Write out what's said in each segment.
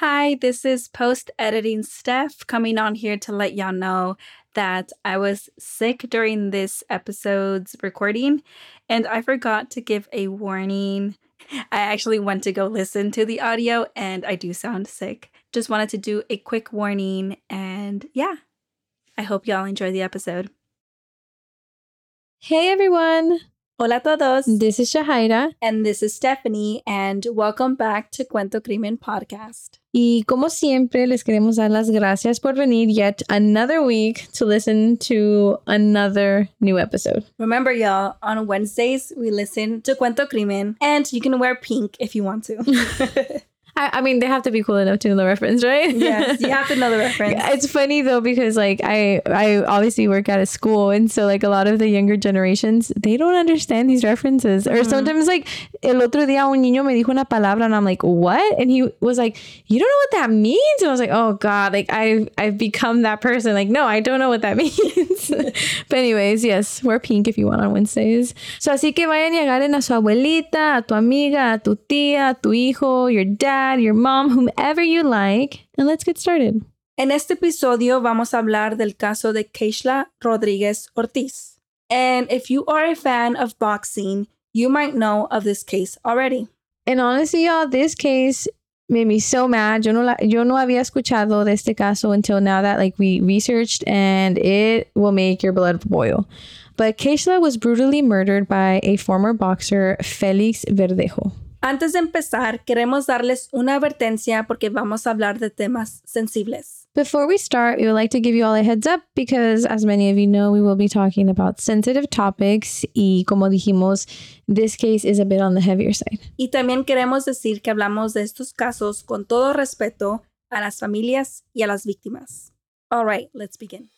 Hi, this is post editing Steph coming on here to let y'all know that I was sick during this episode's recording and I forgot to give a warning. I actually went to go listen to the audio and I do sound sick. Just wanted to do a quick warning and yeah, I hope y'all enjoy the episode. Hey everyone, Hola a todos. this is Shahaira. And this is Stephanie, and welcome back to Cuento Crimen Podcast. Y como siempre, les queremos dar las gracias por venir yet another week to listen to another new episode. Remember, y'all, on Wednesdays, we listen to Cuento Crimen, and you can wear pink if you want to. I, I mean, they have to be cool enough to know the reference, right? yes, you have to know the reference. It's funny though because like I I obviously work at a school and so like a lot of the younger generations they don't understand these references or mm-hmm. sometimes like el otro día un niño me dijo una palabra and I'm like what? And he was like you don't know what that means? And I was like oh god like I've I've become that person. Like no I don't know what that means. But anyways yes wear pink if you want on Wednesdays. So así que vayan y agarren a su abuelita a tu amiga a tu tía a tu hijo your dad your mom whomever you like and let's get started. En este episodio vamos a hablar del caso de Keishla Rodriguez Ortiz. And if you are a fan of boxing, you might know of this case already. And honestly, y'all, this case made me so mad. Yo no, la, yo no había escuchado de este caso until now that like we researched and it will make your blood boil. But Keishla was brutally murdered by a former boxer, Felix Verdejo. Antes de empezar, queremos darles una advertencia porque vamos a hablar de temas sensibles. Before we start, we would like to give you all a heads up because, as many of you know, we will be talking about sensitive topics. Y como dijimos, this case is a bit on the heavier side. Y también queremos decir que hablamos de estos casos con todo respeto a las familias y a las víctimas. All right, let's begin.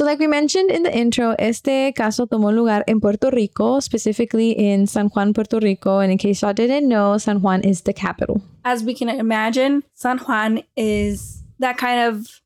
So, like we mentioned in the intro, este caso tomó lugar en Puerto Rico, specifically in San Juan, Puerto Rico. And in case y'all didn't know, San Juan is the capital. As we can imagine, San Juan is that kind of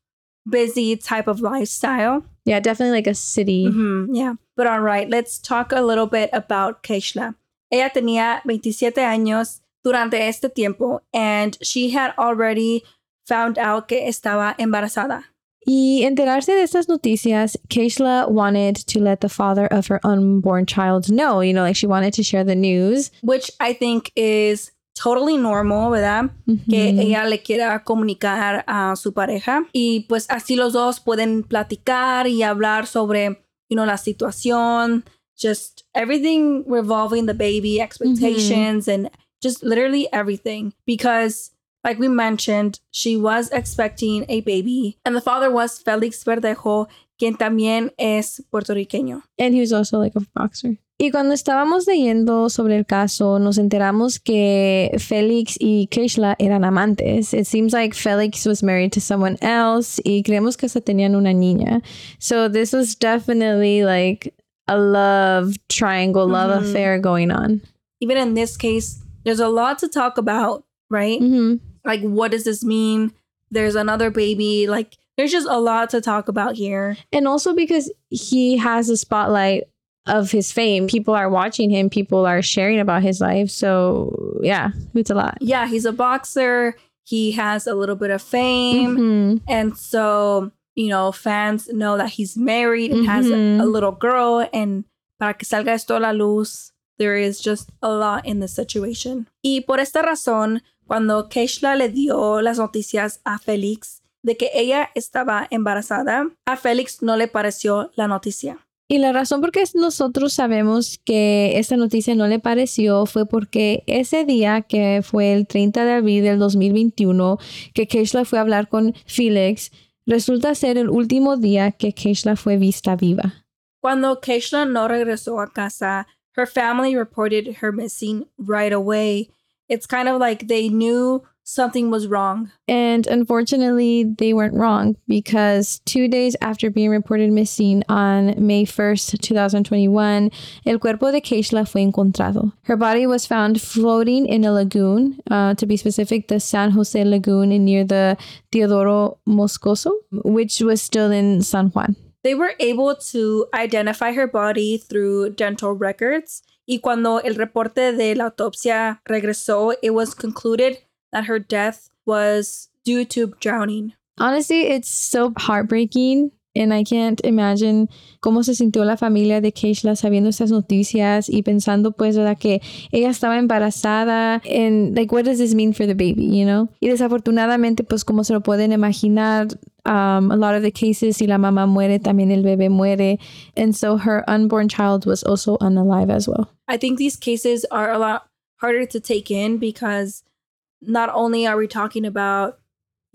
busy type of lifestyle. Yeah, definitely like a city. Mhm, yeah. But all right, let's talk a little bit about Keishla. Ella tenía 27 años durante este tiempo and she had already found out que estaba embarazada. Y enterarse de estas noticias, Keishla wanted to let the father of her unborn child know. You know, like she wanted to share the news. which I think is totally normal, ¿verdad? Que Mhm. ella le quiera comunicar a su pareja y pues así los dos pueden platicar y hablar sobre, you know, la situación, just everything revolving the baby expectations and just literally everything because like we mentioned, she was expecting a baby and the father was Felix Verdejo, quien también es puertorriqueño. And he was also like a boxer. Y cuando estábamos leyendo sobre el caso, nos enteramos que Félix y Keishla eran amantes. It seems like Félix was married to someone else y creemos que hasta tenían una niña. So this was definitely like a love triangle, love Mhm. affair going on. Even in this case, there's a lot to talk about, right? hmm like what does this mean there's another baby like there's just a lot to talk about here And also because he has a spotlight of his fame. People are watching him, people are sharing about his life. So yeah, it's a lot. yeah he's a boxer he has a little bit of fame Mhm. and so you know fans know that he's married and has a, a little girl and para que salga esto a la luz there is just a lot in this situation y por esta razón cuando Keishla le dio las noticias a Félix de que ella estaba embarazada a Félix no le pareció la noticia Y la razón por qué nosotros sabemos que esta noticia no le pareció fue porque ese día, que fue el 30 de abril del 2021, que Keishla fue a hablar con Felix, resulta ser el último día que Keishla fue vista viva. Cuando Keishla no regresó a casa, her family reported her missing right away. It's kind of like they knew something was wrong. And unfortunately, they weren't wrong because two days after being reported missing on May 1st, 2021, el cuerpo de Keishla fue encontrado. Her body was found floating in a lagoon, uh, to be specific, the San Jose Lagoon near the Teodoro Moscoso, which was still in San Juan. They were able to identify her body through dental records. Y cuando el reporte de la autopsia regresó, it was concluded that her death was due to drowning. Honestly, it's so heartbreaking. And I can't imagine cómo se sintió la familia de Keishla sabiendo estas noticias y pensando pues ¿verdad? que ella estaba embarazada and like what does this mean for the baby, you know? Y desafortunadamente pues como se lo pueden imaginar um, a lot of the cases si la mamá muere también el bebé muere and so her unborn child was also unalive as well. I think these cases are a lot harder to take in because not only are we talking about,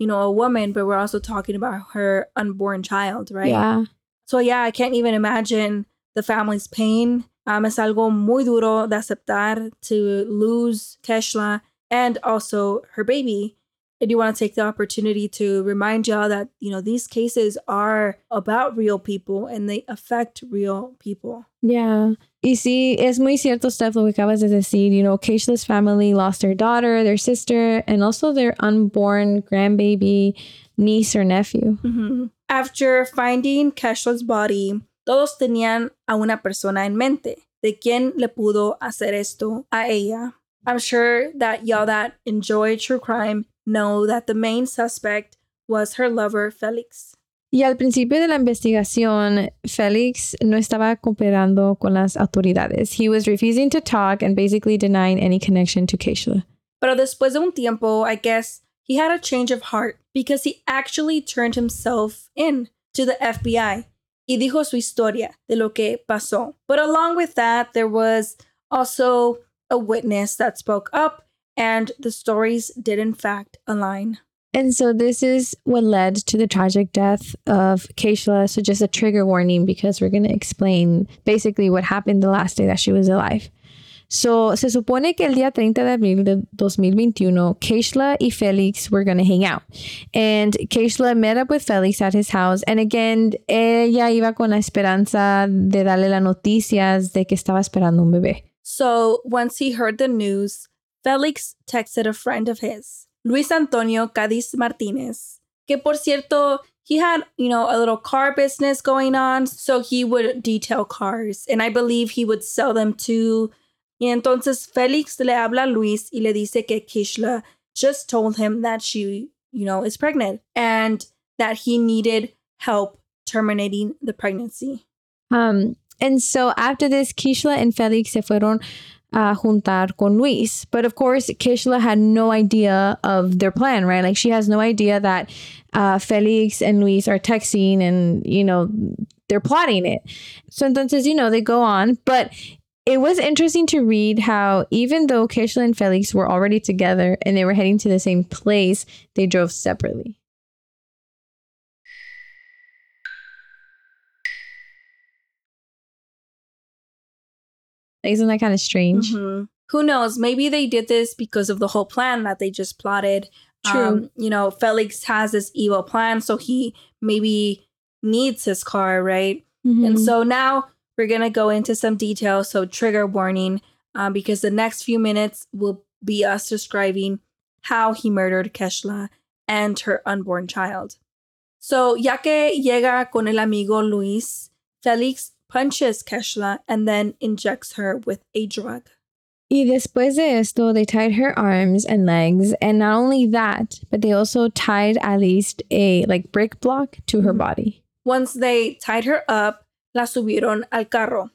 you know, a woman, but we're also talking about her unborn child, right? Yeah. So yeah, I can't even imagine the family's pain. Um, es algo muy duro de aceptar to lose Keishla and also her baby. I do want to take the opportunity to remind y'all that, you know, these cases are about real people and they affect real people. Yeah. Y sí, es muy cierto, Steph, lo que acabas de decir. You know, Keishla's family lost their daughter, their sister, and also their unborn grandbaby, niece, or nephew. Mm-hmm. After finding Keishla's body, todos tenían a una persona en mente. ¿De quién le pudo hacer esto a ella? I'm sure that y'all that enjoy true crime know that the main suspect was her lover, Felix. Y al principio de la investigación, Felix no estaba cooperando con las autoridades. He was refusing to talk and basically denying any connection to Keishla. Pero después de un tiempo, I guess he had a change of heart because he actually turned himself in to the FBI y dijo su historia de lo que pasó. But along with that, there was also a witness that spoke up and the stories did in fact align. And so this is what led to the tragic death of Keishla. So just a trigger warning because we're going to explain basically what happened the last day that she was alive. So se supone que el día 30 de abril de 2021, Keishla y Felix were going to hang out. And Keishla met up with Felix at his house. And again, ella iba con la esperanza de darle las noticias de que estaba esperando un bebé. So once he heard the news, Felix texted a friend of his, Luis Antonio Cadiz Martinez, que por cierto, he had, you know, a little car business going on, so he would detail cars, and I believe he would sell them too. Y entonces Felix le habla a Luis y le dice que Keishla just told him that she, you know, is pregnant and that he needed help terminating the pregnancy. Um, and so after this, Keishla and Felix se fueron a juntar con Luis. But of course, Keishla had no idea of their plan, right? Like she has no idea that uh, Felix and Luis are texting and, you know, they're plotting it. So entonces, you know, they go on. But it was interesting to read how even though Keishla and Felix were already together and they were heading to the same place, they drove separately. Isn't that kind of strange? Mm-hmm. Who knows? Maybe they did this because of the whole plan that they just plotted. True. Um, you know, Felix has this evil plan, so he maybe needs his car, right? Mhm. And so now we're going to go into some details. So, trigger warning, um, because the next few minutes will be us describing how he murdered Keishla and her unborn child. So, ya que llega con el amigo Luis, Felix punches Keishla and then injects her with a drug. Y después de esto, they tied her arms and legs. And not only that, but they also tied at least a like brick block to her Mhm. body. Once they tied her up, la subieron al carro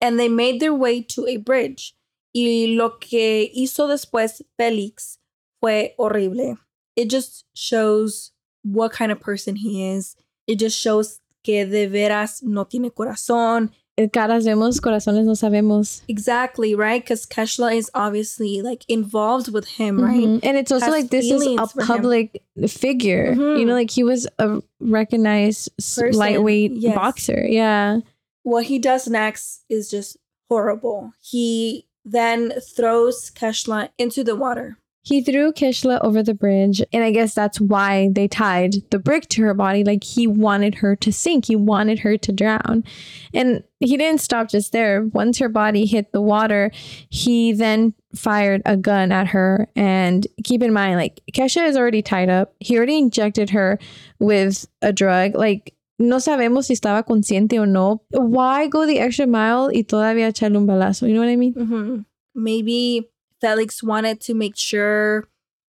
and they made their way to a bridge. Y lo que hizo después Felix fue horrible. It just shows what kind of person he is. It just shows que de veras no tiene corazón. Eh, Caras vemos, corazones no sabemos. Exactly, right? Because Keishla is obviously like involved with him, right? Mhm. And it's also Has like this is a for him. public figure. Mhm. You know, like he was a recognized Person, lightweight yes. boxer. Yeah. what he does next is just horrible. He then throws Keishla into the water. He threw Keishla over the bridge, and I guess that's why they tied the brick to her body. Like he wanted her to sink, he wanted her to drown. And he didn't stop just there. Once her body hit the water, he then fired a gun at her. And keep in mind, like Keishla is already tied up. He already injected her with a drug. Like, no sabemos si estaba consciente o no. Why go the extra mile y todavía echarle un balazo? You know what I mean? Mm-hmm. Maybe Felix wanted to make sure,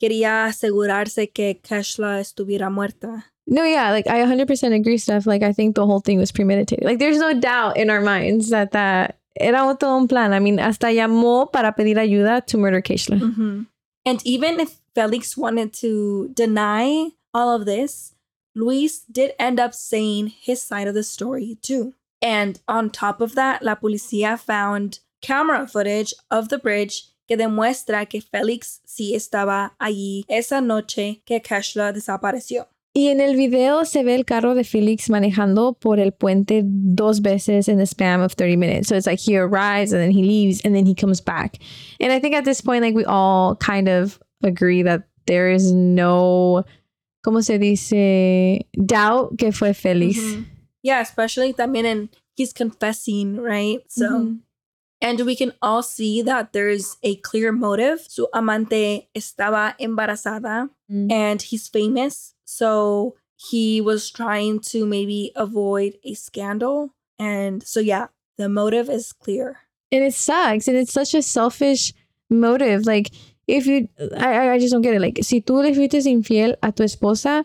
quería asegurarse que Keishla estuviera muerta. No, yeah, like I 100% agree, Steph. Like I think the whole thing was premeditated. Like there's no doubt in our minds that that era todo un plan. I mean, hasta llamó para pedir ayuda to murder Keishla. Mm-hmm. And even if Felix wanted to deny all of this, Luis did end up saying his side of the story too. And on top of that, la policía found camera footage of the bridge que demuestra que Félix sí estaba allí esa noche que Keshla desapareció. Y en el video se ve el carro de Felix manejando por el puente dos veces in the span of 30 minutes. So it's like he arrives and then he leaves and then he comes back. And I think at this point, like we all kind of agree that there is no, ¿cómo se dice? Doubt que fue Felix. Mm-hmm. Yeah, especially también in he's confessing, right? So Mhm. And we can all see that there's a clear motive. Su amante estaba embarazada Mm. and he's famous. So he was trying to maybe avoid a scandal. And so, yeah, the motive is clear. And it sucks. And it's such a selfish motive. Like, if you, I, I- just don't get it. Like, si tú le fuiste infiel a tu esposa,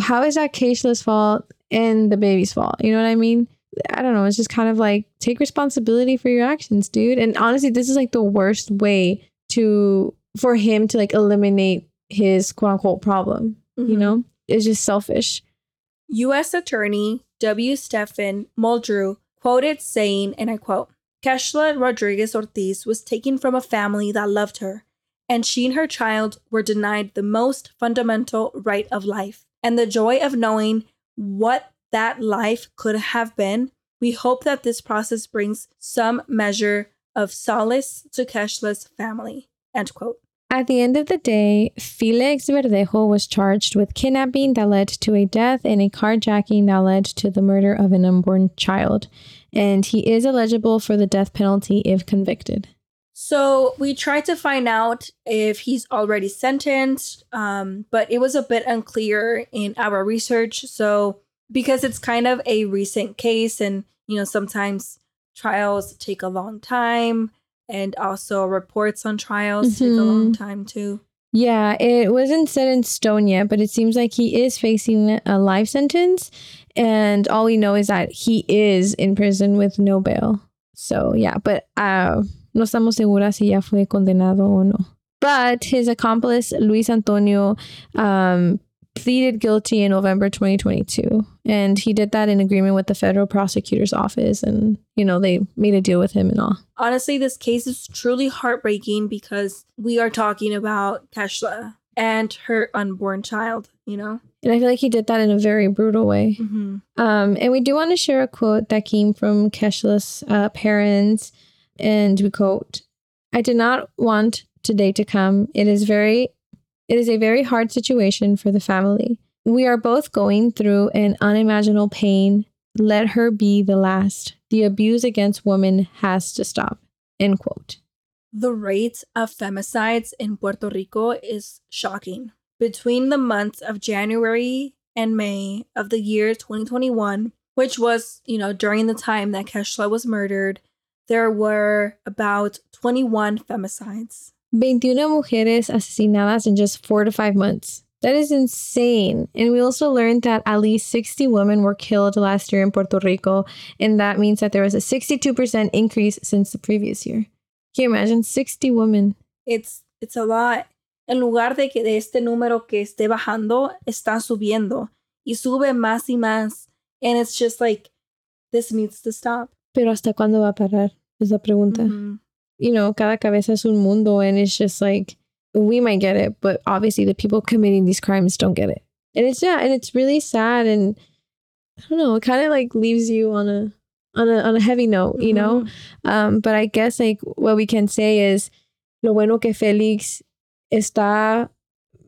how is that Keishla's fault and the baby's fault? You know what I mean? I don't know. It's just kind of like take responsibility for your actions, dude. And honestly, this is like the worst way to for him to like eliminate his quote unquote problem. You Mhm. know, it's just selfish. U.S. Attorney W. Stephen Muldrow quoted saying, and I quote, Keishla Rodriguez Ortiz was taken from a family that loved her, and she and her child were denied the most fundamental right of life and the joy of knowing what that life could have been. We hope that this process brings some measure of solace to Keishla's family. End quote. At the end of the day, Felix Verdejo was charged with kidnapping that led to a death and a carjacking that led to the murder of an unborn child. And he is eligible for the death penalty if convicted. So we tried to find out if he's already sentenced, um, but it was a bit unclear in our research. So because it's kind of a recent case, and you know sometimes trials take a long time, and also reports on trials take a long time too. Yeah, it wasn't set in stone yet, but it seems like he is facing a life sentence. And all we know is that he is in prison with no bail. So, yeah, but uh, no estamos seguras si ya fue condenado o no. But his accomplice, Luis Antonio, um, pleaded guilty in November 2022. And he did that in agreement with the federal prosecutor's office. And, you know, they made a deal with him and all. Honestly, this case is truly heartbreaking because we are talking about Keishla and her unborn child. You know. And I feel like he did that in a very brutal way. Mm-hmm. Um, and we do want to share a quote that came from Keishla's uh, parents. And we quote, I did not want today to come. It is very, it is a very hard situation for the family. We are both going through an unimaginable pain. Let her be the last. The abuse against women has to stop. End quote. The rate of femicides in Puerto Rico is shocking. Between the months of January and May of the year 2021, which was, you know, during the time that Keishla was murdered, there were about 21 femicides. 21 mujeres asesinadas in just four to five months. That is insane. And we also learned that at least 60 women were killed last year in Puerto Rico. And that means that there was a 62% increase since the previous year. Can you imagine? 60 women. It's it's a lot. En lugar de que de este número que esté bajando, está subiendo y sube más y más. And it's just like this needs to stop. Pero ¿hasta cuándo va a parar? Es la pregunta. Mhm. You know, cada cabeza es un mundo. And it's just like, we might get it, but obviously the people committing these crimes don't get it. And it's, yeah, and it's really sad. And I don't know, it kind of like leaves you on a, on a, on a heavy note, you know? Mhm. Um, but I guess like what we can say is lo bueno que Felix está,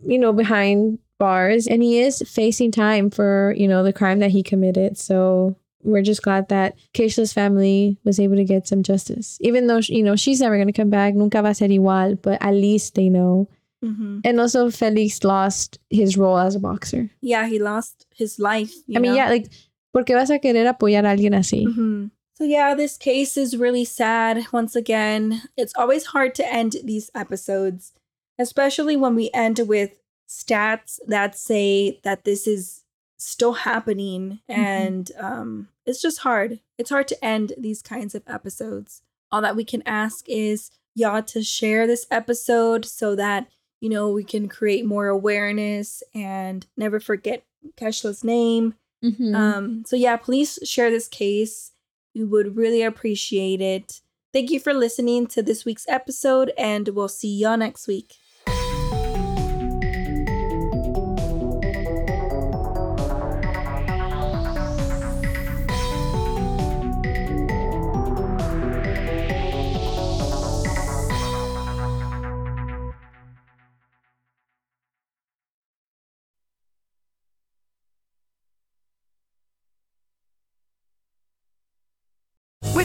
you know, behind bars and he is facing time for, you know, the crime that he committed. So we're just glad that Keishla's family was able to get some justice. Even though, you know, she's never going to come back, nunca va a ser igual, but at least they know. Mm-hmm. And also, Felix lost his role as a boxer. Yeah, he lost his life. you I mean, yeah, like, ¿por qué vas a querer apoyar a alguien así? Mhm. So, yeah, this case is really sad. Once again, it's always hard to end these episodes, especially when we end with stats that say that this is still happening. And um, it's just hard. It's hard to end these kinds of episodes. All that we can ask is y'all to share this episode so that, you know, we can create more awareness and never forget Keishla's name. Mhm. Um, so yeah, please share this case. We would really appreciate it. Thank you for listening to this week's episode, and we'll see y'all next week.